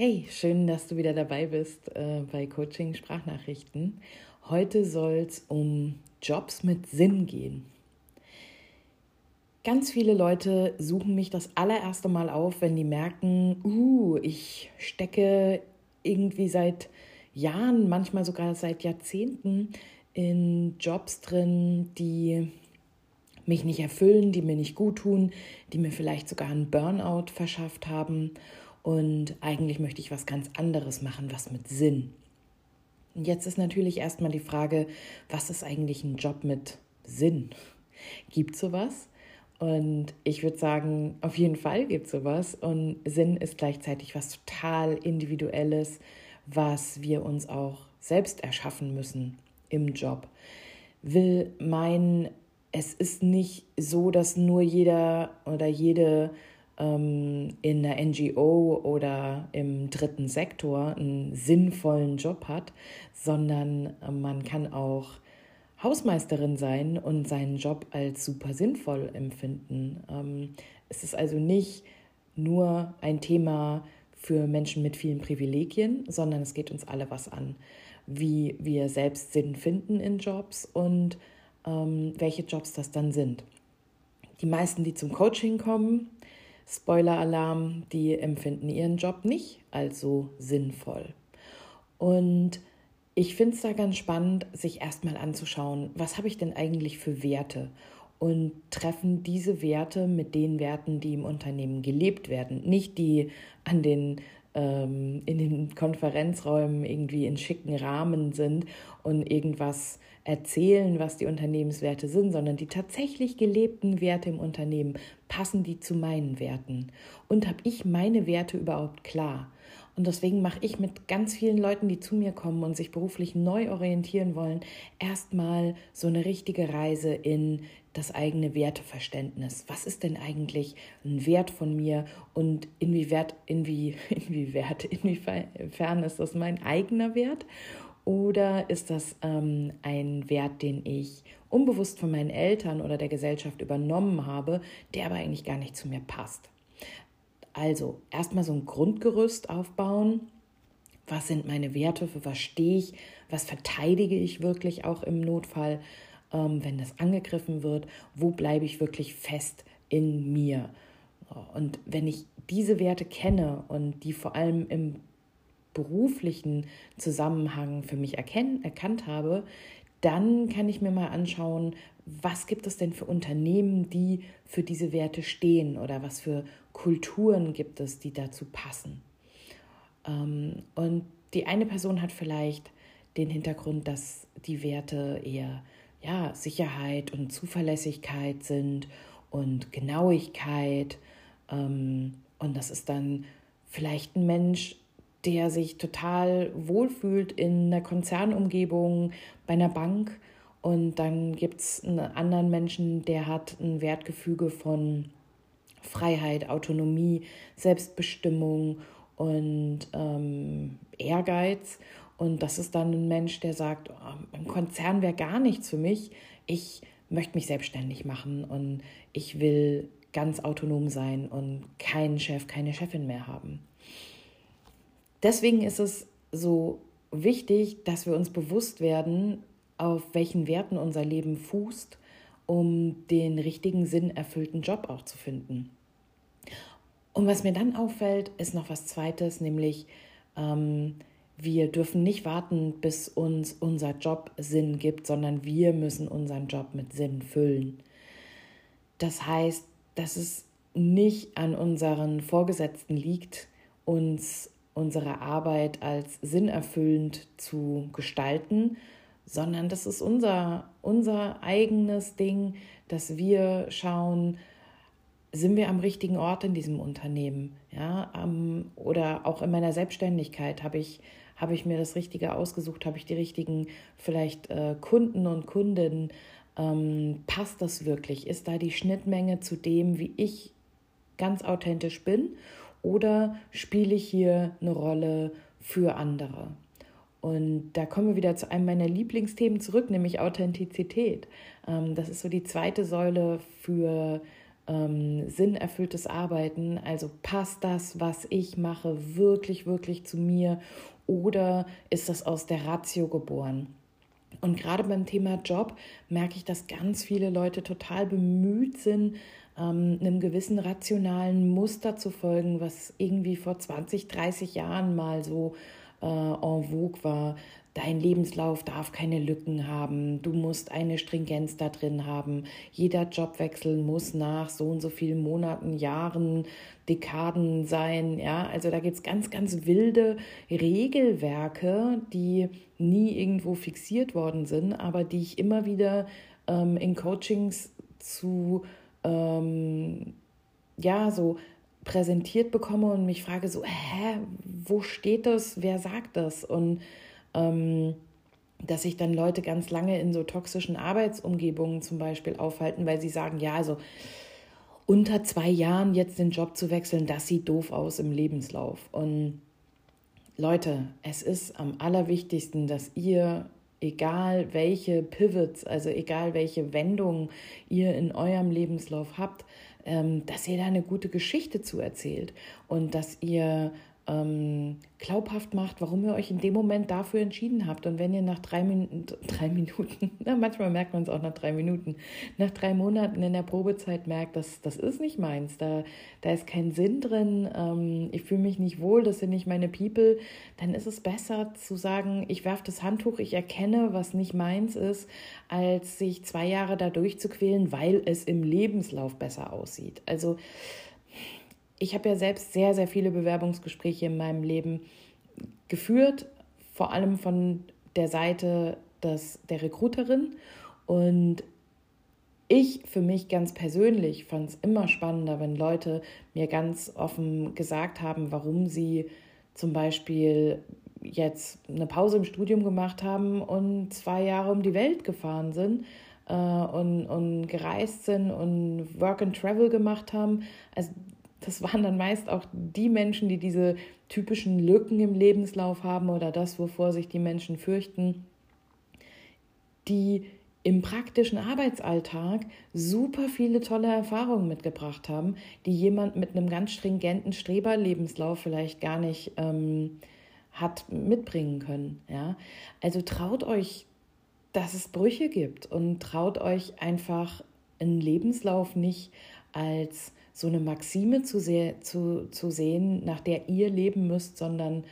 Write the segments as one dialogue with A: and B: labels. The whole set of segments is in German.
A: Hey, schön, dass du wieder dabei bist äh, bei Coaching Sprachnachrichten. Heute soll es um Jobs mit Sinn gehen. Ganz viele Leute suchen mich das allererste Mal auf, wenn die merken, uh, ich stecke irgendwie seit Jahren, manchmal sogar seit Jahrzehnten in Jobs drin, die mich nicht erfüllen, die mir nicht gut tun, die mir vielleicht sogar einen Burnout verschafft haben und eigentlich möchte ich was ganz anderes machen, was mit Sinn. Und jetzt ist natürlich erstmal die Frage, was ist eigentlich ein Job mit Sinn? Gibt es sowas? Und ich würde sagen, auf jeden Fall gibt es sowas. Und Sinn ist gleichzeitig was total Individuelles, was wir uns auch selbst erschaffen müssen im Job. Will meinen, es ist nicht so, dass nur jeder oder jede ähm, in einer NGO oder im dritten Sektor einen sinnvollen Job hat, sondern äh, man kann auch Hausmeisterin sein und seinen Job als super sinnvoll empfinden. Ähm, es ist also nicht nur ein Thema für Menschen mit vielen Privilegien, sondern es geht uns alle was an, wie wir selbst Sinn finden in Jobs und ähm, welche Jobs das dann sind. Die meisten, die zum Coaching kommen, Spoiler-Alarm, die empfinden ihren Job nicht als so sinnvoll. Und ich finde es da ganz spannend, sich erstmal anzuschauen, was habe ich denn eigentlich für Werte und treffen diese Werte mit den Werten, die im Unternehmen gelebt werden, nicht die an den ähm, in den Konferenzräumen irgendwie in schicken Rahmen sind und irgendwas erzählen, was die Unternehmenswerte sind, sondern die tatsächlich gelebten Werte im Unternehmen, passen die zu meinen Werten? Und habe ich meine Werte überhaupt klar? Und deswegen mache ich mit ganz vielen Leuten, die zu mir kommen und sich beruflich neu orientieren wollen, erstmal so eine richtige Reise in das eigene Werteverständnis. Was ist denn eigentlich ein Wert von mir und inwieweit, inwie, inwieweit, inwiefern ist das mein eigener Wert? Oder ist das ähm, ein Wert, den ich unbewusst von meinen Eltern oder der Gesellschaft übernommen habe, der aber eigentlich gar nicht zu mir passt? Also erstmal so ein Grundgerüst aufbauen. Was sind meine Werte? Für was stehe ich? Was verteidige ich wirklich auch im Notfall, ähm, wenn das angegriffen wird? Wo bleibe ich wirklich fest in mir? Und wenn ich diese Werte kenne und die vor allem im beruflichen Zusammenhang für mich erkennen, erkannt habe, dann kann ich mir mal anschauen, was gibt es denn für Unternehmen, die für diese Werte stehen oder was für Kulturen gibt es, die dazu passen. Ähm, und die eine Person hat vielleicht den Hintergrund, dass die Werte eher ja, Sicherheit und Zuverlässigkeit sind und Genauigkeit. Ähm, und das ist dann vielleicht ein Mensch, der sich total wohlfühlt in einer Konzernumgebung, bei einer Bank. Und dann gibt es einen anderen Menschen, der hat ein Wertgefüge von Freiheit, Autonomie, Selbstbestimmung und ähm, Ehrgeiz. Und das ist dann ein Mensch, der sagt, oh, ein Konzern wäre gar nichts für mich. Ich möchte mich selbstständig machen und ich will ganz autonom sein und keinen Chef, keine Chefin mehr haben. Deswegen ist es so wichtig, dass wir uns bewusst werden, auf welchen Werten unser Leben fußt, um den richtigen Sinn erfüllten Job auch zu finden. Und was mir dann auffällt, ist noch was Zweites, nämlich ähm, wir dürfen nicht warten, bis uns unser Job Sinn gibt, sondern wir müssen unseren Job mit Sinn füllen. Das heißt, dass es nicht an unseren Vorgesetzten liegt, uns unsere Arbeit als sinnerfüllend zu gestalten, sondern das ist unser, unser eigenes Ding, dass wir schauen, sind wir am richtigen Ort in diesem Unternehmen, ja, um, oder auch in meiner Selbstständigkeit habe ich habe ich mir das Richtige ausgesucht, habe ich die richtigen vielleicht äh, Kunden und Kundinnen, ähm, passt das wirklich? Ist da die Schnittmenge zu dem, wie ich ganz authentisch bin oder spiele ich hier eine Rolle für andere? Und da kommen wir wieder zu einem meiner Lieblingsthemen zurück, nämlich Authentizität. Ähm, das ist so die zweite Säule für ähm, sinnerfülltes Arbeiten? Also passt das, was ich mache, wirklich, wirklich zu mir oder ist das aus der Ratio geboren? Und gerade beim Thema Job merke ich, dass ganz viele Leute total bemüht sind, ähm, einem gewissen rationalen Muster zu folgen, was irgendwie vor 20, 30 Jahren mal so äh, en vogue war. Dein Lebenslauf darf keine Lücken haben. Du musst eine Stringenz da drin haben. Jeder Jobwechsel muss nach so und so vielen Monaten, Jahren, Dekaden sein. Ja, also da gibt es ganz, ganz wilde Regelwerke, die nie irgendwo fixiert worden sind, aber die ich immer wieder ähm, in Coachings zu ähm, ja so präsentiert bekomme und mich frage so, hä, wo steht das? Wer sagt das? Und ähm, dass sich dann Leute ganz lange in so toxischen Arbeitsumgebungen zum Beispiel aufhalten, weil sie sagen, ja, also unter zwei Jahren jetzt den Job zu wechseln, das sieht doof aus im Lebenslauf. Und Leute, es ist am allerwichtigsten, dass ihr, egal welche Pivots, also egal welche Wendungen ihr in eurem Lebenslauf habt, ähm, dass ihr da eine gute Geschichte zu erzählt und dass ihr ähm, glaubhaft macht, warum ihr euch in dem Moment dafür entschieden habt. Und wenn ihr nach drei, Min drei Minuten, na, manchmal merkt man es auch nach drei Minuten, nach drei Monaten in der Probezeit merkt, dass das ist nicht meins, da, da ist kein Sinn drin, ähm, ich fühle mich nicht wohl, das sind nicht meine People, dann ist es besser zu sagen, ich werfe das Handtuch, ich erkenne, was nicht meins ist, als sich zwei Jahre da durchzuquälen, weil es im Lebenslauf besser aussieht. Also ich habe ja selbst sehr, sehr viele Bewerbungsgespräche in meinem Leben geführt, vor allem von der Seite des, der Recruiterin. Und ich für mich ganz persönlich fand es immer spannender, wenn Leute mir ganz offen gesagt haben, warum sie zum Beispiel jetzt eine Pause im Studium gemacht haben und zwei Jahre um die Welt gefahren sind äh, und, und gereist sind und Work and Travel gemacht haben. Also das waren dann meist auch die Menschen, die diese typischen Lücken im Lebenslauf haben oder das, wovor sich die Menschen fürchten, die im praktischen Arbeitsalltag super viele tolle Erfahrungen mitgebracht haben, die jemand mit einem ganz stringenten Streberlebenslauf vielleicht gar nicht ähm, hat mitbringen können. Ja? Also traut euch, dass es Brüche gibt und traut euch einfach einen Lebenslauf nicht als so eine Maxime zu, sehr, zu, zu sehen, nach der ihr leben müsst, sondern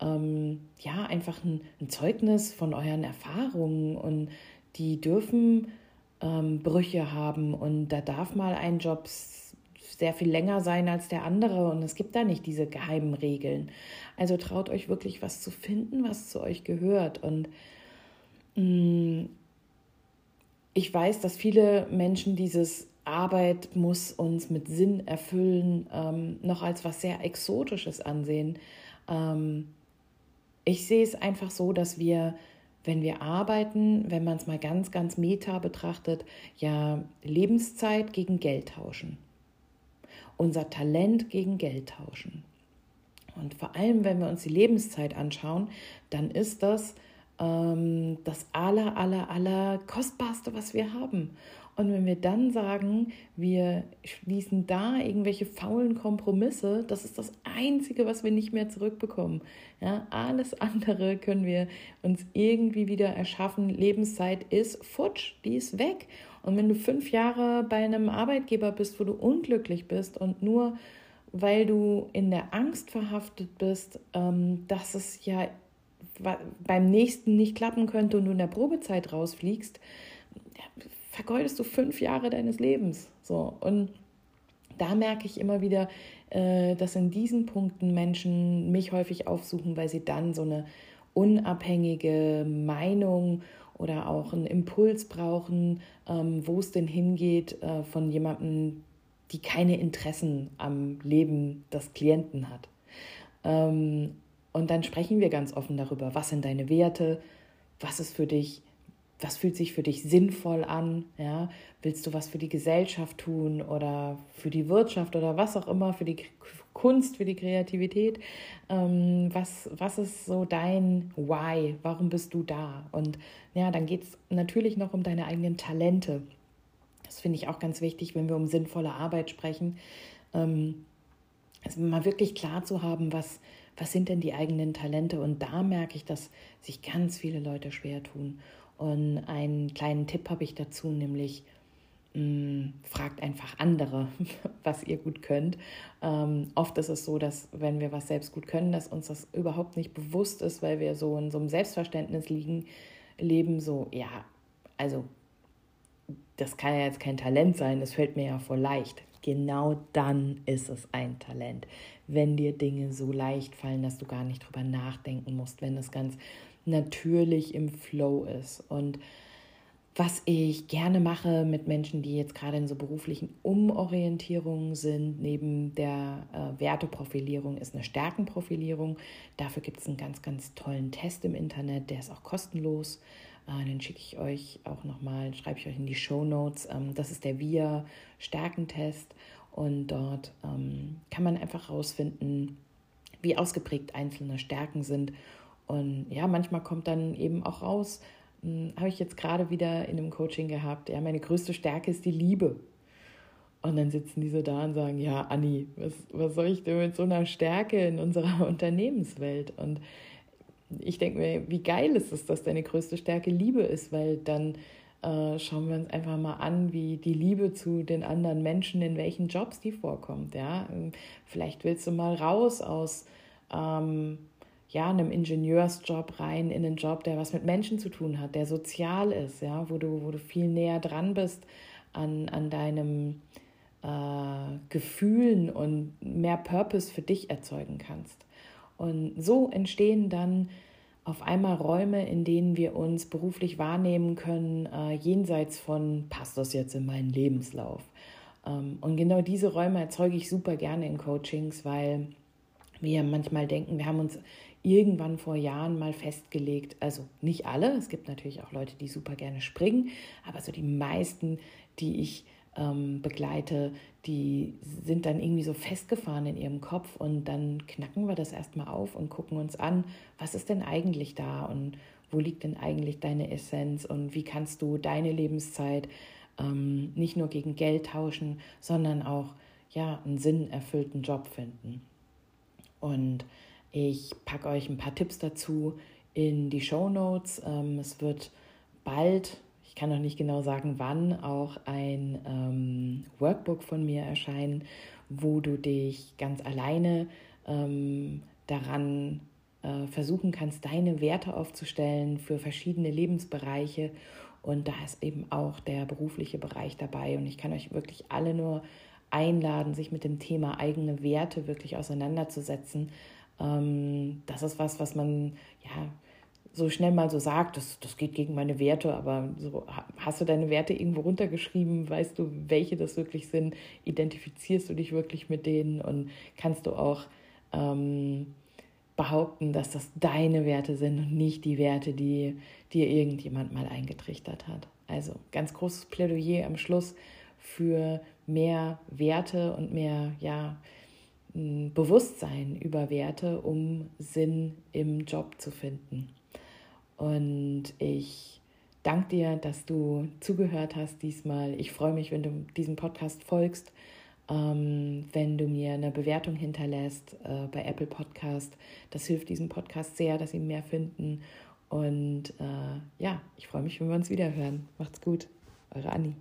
A: ähm, ja, einfach ein, ein, Zeugnis von euren Erfahrungen. Und die dürfen ähm, Brüche haben. Und da darf mal ein Job sehr viel länger sein als der andere. Und es gibt da nicht diese geheimen Regeln. Also traut euch wirklich was zu finden, was zu euch gehört. Und mh, mm, ich weiß, dass viele Menschen dieses Arbeit muss uns mit Sinn erfüllen, ähm, noch als was sehr Exotisches ansehen. Ähm, ich sehe es einfach so, dass wir, wenn wir arbeiten, wenn man es mal ganz, ganz meta betrachtet, ja Lebenszeit gegen Geld tauschen. Unser Talent gegen Geld tauschen. Und vor allem, wenn wir uns die Lebenszeit anschauen, dann ist das ähm, das aller, aller, aller kostbarste, was wir haben. Und wenn wir dann sagen, wir schließen da irgendwelche faulen Kompromisse, das ist das Einzige, was wir nicht mehr zurückbekommen. Ja, alles andere können wir uns irgendwie wieder erschaffen. Lebenszeit ist futsch, die ist weg. Und wenn du fünf Jahre bei einem Arbeitgeber bist, wo du unglücklich bist und nur weil du in der Angst verhaftet bist, ähm, dass es ja beim nächsten nicht klappen könnte und du in der Probezeit rausfliegst, vergeudest du fünf Jahre deines Lebens. So. Und da merke ich immer wieder, äh, dass in diesen Punkten Menschen mich häufig aufsuchen, weil sie dann so eine unabhängige Meinung oder auch einen Impuls brauchen, ähm, wo es denn hingeht äh, von jemandem, die keine Interessen am Leben des Klienten hat. Ähm, und dann sprechen wir ganz offen darüber, was sind deine Werte, was ist für dich was fühlt sich für dich sinnvoll an? Ja? Willst du was für die Gesellschaft tun oder für die Wirtschaft oder was auch immer, für die Kunst, für die Kreativität? Ähm, was, was ist so dein Why? Warum bist du da? Und ja, dann geht es natürlich noch um deine eigenen Talente. Das finde ich auch ganz wichtig, wenn wir um sinnvolle Arbeit sprechen. Ähm, also mal wirklich klar zu haben, was, was sind denn die eigenen Talente. Und da merke ich, dass sich ganz viele Leute schwer tun. Und einen kleinen Tipp habe ich dazu, nämlich mh, mm, fragt einfach andere, was ihr gut könnt. Ähm, oft ist es so, dass wenn wir was selbst gut können, dass uns das überhaupt nicht bewusst ist, weil wir so in so einem Selbstverständnis liegen, leben, so, ja, also das kann ja jetzt kein Talent sein, das fällt mir ja voll leicht. Genau dann ist es ein Talent. Wenn dir Dinge so leicht fallen, dass du gar nicht drüber nachdenken musst, wenn es ganz natürlich im Flow ist. Und was ich gerne mache mit Menschen, die jetzt gerade in so beruflichen Umorientierungen sind, neben der äh, Werteprofilierung, ist eine Stärkenprofilierung. Dafür gibt es einen ganz, ganz tollen Test im Internet, der ist auch kostenlos. Äh, den schicke ich euch auch nochmal, schreibe ich euch in die Show Notes. Ähm, das ist der VIA Stärkentest und dort ähm, kann man einfach rausfinden, wie ausgeprägt einzelne Stärken sind. Und ja, manchmal kommt dann eben auch raus, hm, habe ich jetzt gerade wieder in einem Coaching gehabt, ja, meine größte Stärke ist die Liebe. Und dann sitzen die so da und sagen, ja, Anni, was, was soll ich denn mit so einer Stärke in unserer Unternehmenswelt? Und ich denke mir, wie geil ist es, dass deine größte Stärke Liebe ist, weil dann äh, schauen wir uns einfach mal an, wie die Liebe zu den anderen Menschen, in welchen Jobs die vorkommt. Ja? Vielleicht willst du mal raus aus ähm, ja, einem Ingenieursjob rein in einen Job, der was mit Menschen zu tun hat, der sozial ist, ja, wo du, wo du viel näher dran bist an, an deinem äh, Gefühlen und mehr Purpose für dich erzeugen kannst. Und so entstehen dann auf einmal Räume, in denen wir uns beruflich wahrnehmen können, äh, jenseits von, passt das jetzt in meinen Lebenslauf? Ähm, und genau diese Räume erzeuge ich super gerne in Coachings, weil wir manchmal denken, wir haben uns irgendwann vor Jahren mal festgelegt, also nicht alle, es gibt natürlich auch Leute, die super gerne springen, aber so die meisten, die ich ähm, begleite, die sind dann irgendwie so festgefahren in ihrem Kopf und dann knacken wir das erstmal auf und gucken uns an, was ist denn eigentlich da und wo liegt denn eigentlich deine Essenz und wie kannst du deine Lebenszeit ähm, nicht nur gegen Geld tauschen, sondern auch ja, einen sinnerfüllten Job finden. Und ich packe euch ein paar Tipps dazu in die Show Notes. Ähm, es wird bald, ich kann noch nicht genau sagen wann, auch ein ähm, Workbook von mir erscheinen, wo du dich ganz alleine ähm, daran äh, versuchen kannst, deine Werte aufzustellen für verschiedene Lebensbereiche. Und da ist eben auch der berufliche Bereich dabei. Und ich kann euch wirklich alle nur einladen, sich mit dem Thema eigene Werte wirklich auseinanderzusetzen, ähm, das ist was, was man ja so schnell mal so sagt, das, das geht gegen meine Werte, aber so, hast du deine Werte irgendwo runtergeschrieben, weißt du, welche das wirklich sind, identifizierst du dich wirklich mit denen? Und kannst du auch ähm, behaupten, dass das deine Werte sind und nicht die Werte, die dir irgendjemand mal eingetrichtert hat. Also ganz großes Plädoyer am Schluss für mehr Werte und mehr, ja, Bewusstsein über Werte, um Sinn im Job zu finden. Und ich danke dir, dass du zugehört hast diesmal. Ich freue mich, wenn du diesem Podcast folgst, ähm, wenn du mir eine Bewertung hinterlässt äh, bei Apple Podcast. Das hilft diesem Podcast sehr, dass sie mehr finden. Und äh, ja, ich freue mich, wenn wir uns wieder hören. Macht's gut, eure Anni.